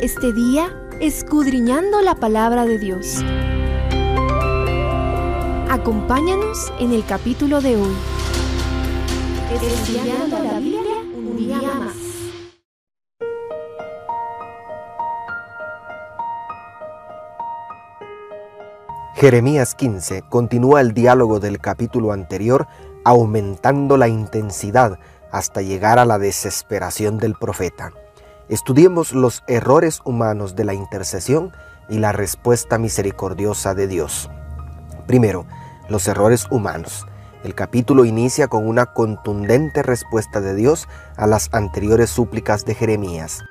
Este día escudriñando la palabra de Dios. Acompáñanos en el capítulo de hoy. Estudiando la Biblia un día más. Jeremías 15 continúa el diálogo del capítulo anterior aumentando la intensidad hasta llegar a la desesperación del profeta. Estudiemos los errores humanos de la intercesión y la respuesta misericordiosa de Dios. Primero, los errores humanos. El capítulo inicia con una contundente respuesta de Dios a las anteriores súplicas de Jeremías.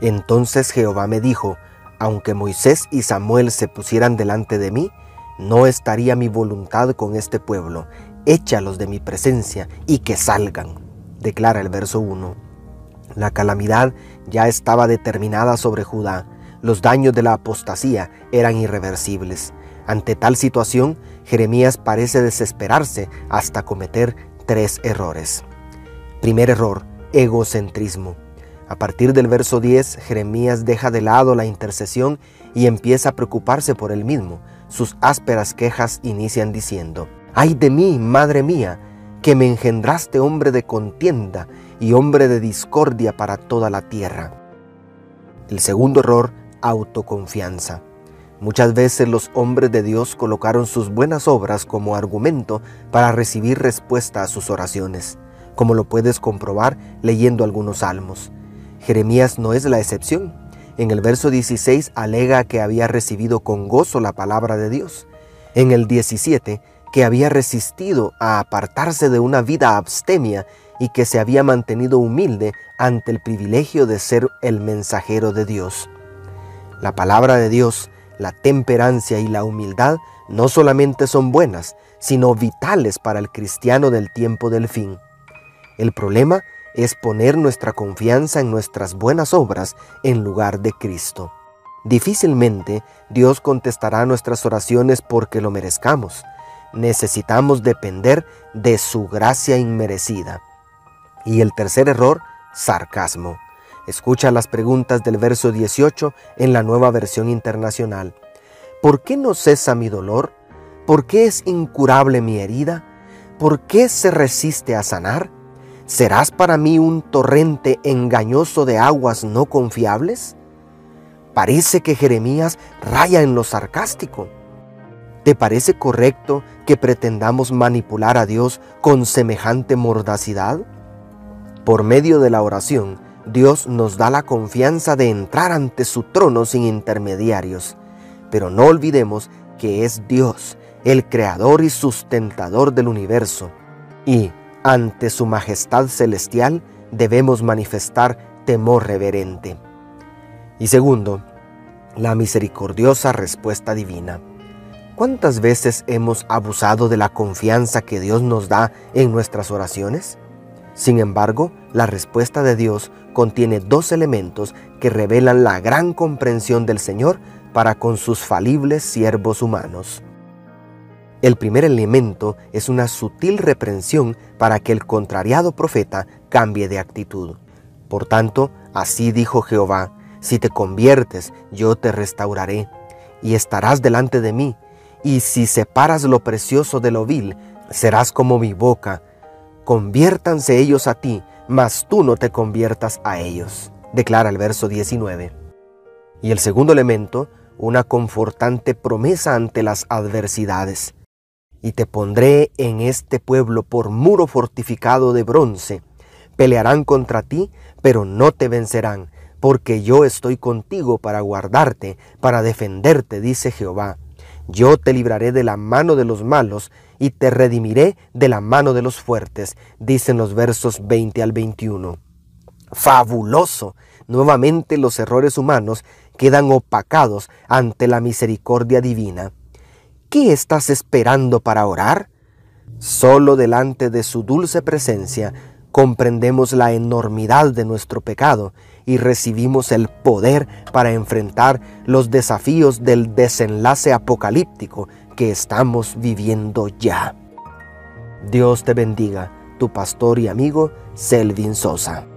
Entonces Jehová me dijo, aunque Moisés y Samuel se pusieran delante de mí, no estaría mi voluntad con este pueblo. Échalos de mi presencia y que salgan, declara el verso 1. La calamidad ya estaba determinada sobre Judá. Los daños de la apostasía eran irreversibles. Ante tal situación, Jeremías parece desesperarse hasta cometer tres errores. Primer error, egocentrismo. A partir del verso 10, Jeremías deja de lado la intercesión y empieza a preocuparse por él mismo. Sus ásperas quejas inician diciendo, ¡Ay de mí, madre mía, que me engendraste hombre de contienda y hombre de discordia para toda la tierra! El segundo error, autoconfianza. Muchas veces los hombres de Dios colocaron sus buenas obras como argumento para recibir respuesta a sus oraciones, como lo puedes comprobar leyendo algunos salmos. Jeremías no es la excepción. En el verso 16 alega que había recibido con gozo la palabra de Dios. En el 17 que había resistido a apartarse de una vida abstemia y que se había mantenido humilde ante el privilegio de ser el mensajero de Dios. La palabra de Dios, la temperancia y la humildad no solamente son buenas, sino vitales para el cristiano del tiempo del fin. El problema es poner nuestra confianza en nuestras buenas obras en lugar de Cristo. Difícilmente Dios contestará nuestras oraciones porque lo merezcamos. Necesitamos depender de su gracia inmerecida. Y el tercer error, sarcasmo. Escucha las preguntas del verso 18 en la nueva versión internacional. ¿Por qué no cesa mi dolor? ¿Por qué es incurable mi herida? ¿Por qué se resiste a sanar? ¿Serás para mí un torrente engañoso de aguas no confiables? Parece que Jeremías raya en lo sarcástico. ¿Te parece correcto que pretendamos manipular a Dios con semejante mordacidad? Por medio de la oración, Dios nos da la confianza de entrar ante su trono sin intermediarios. Pero no olvidemos que es Dios, el creador y sustentador del universo. Y ante su majestad celestial debemos manifestar temor reverente. Y segundo, la misericordiosa respuesta divina. ¿Cuántas veces hemos abusado de la confianza que Dios nos da en nuestras oraciones? Sin embargo, la respuesta de Dios contiene dos elementos que revelan la gran comprensión del Señor para con sus falibles siervos humanos. El primer elemento es una sutil reprensión para que el contrariado profeta cambie de actitud. Por tanto, así dijo Jehová, si te conviertes, yo te restauraré, y estarás delante de mí, y si separas lo precioso de lo vil, serás como mi boca. Conviértanse ellos a ti, mas tú no te conviertas a ellos, declara el verso 19. Y el segundo elemento, una confortante promesa ante las adversidades y te pondré en este pueblo por muro fortificado de bronce. Pelearán contra ti, pero no te vencerán, porque yo estoy contigo para guardarte, para defenderte, dice Jehová. Yo te libraré de la mano de los malos y te redimiré de la mano de los fuertes, dicen los versos 20 al 21. Fabuloso. Nuevamente los errores humanos quedan opacados ante la misericordia divina. ¿Qué estás esperando para orar? Solo delante de su dulce presencia comprendemos la enormidad de nuestro pecado y recibimos el poder para enfrentar los desafíos del desenlace apocalíptico que estamos viviendo ya. Dios te bendiga, tu pastor y amigo Selvin Sosa.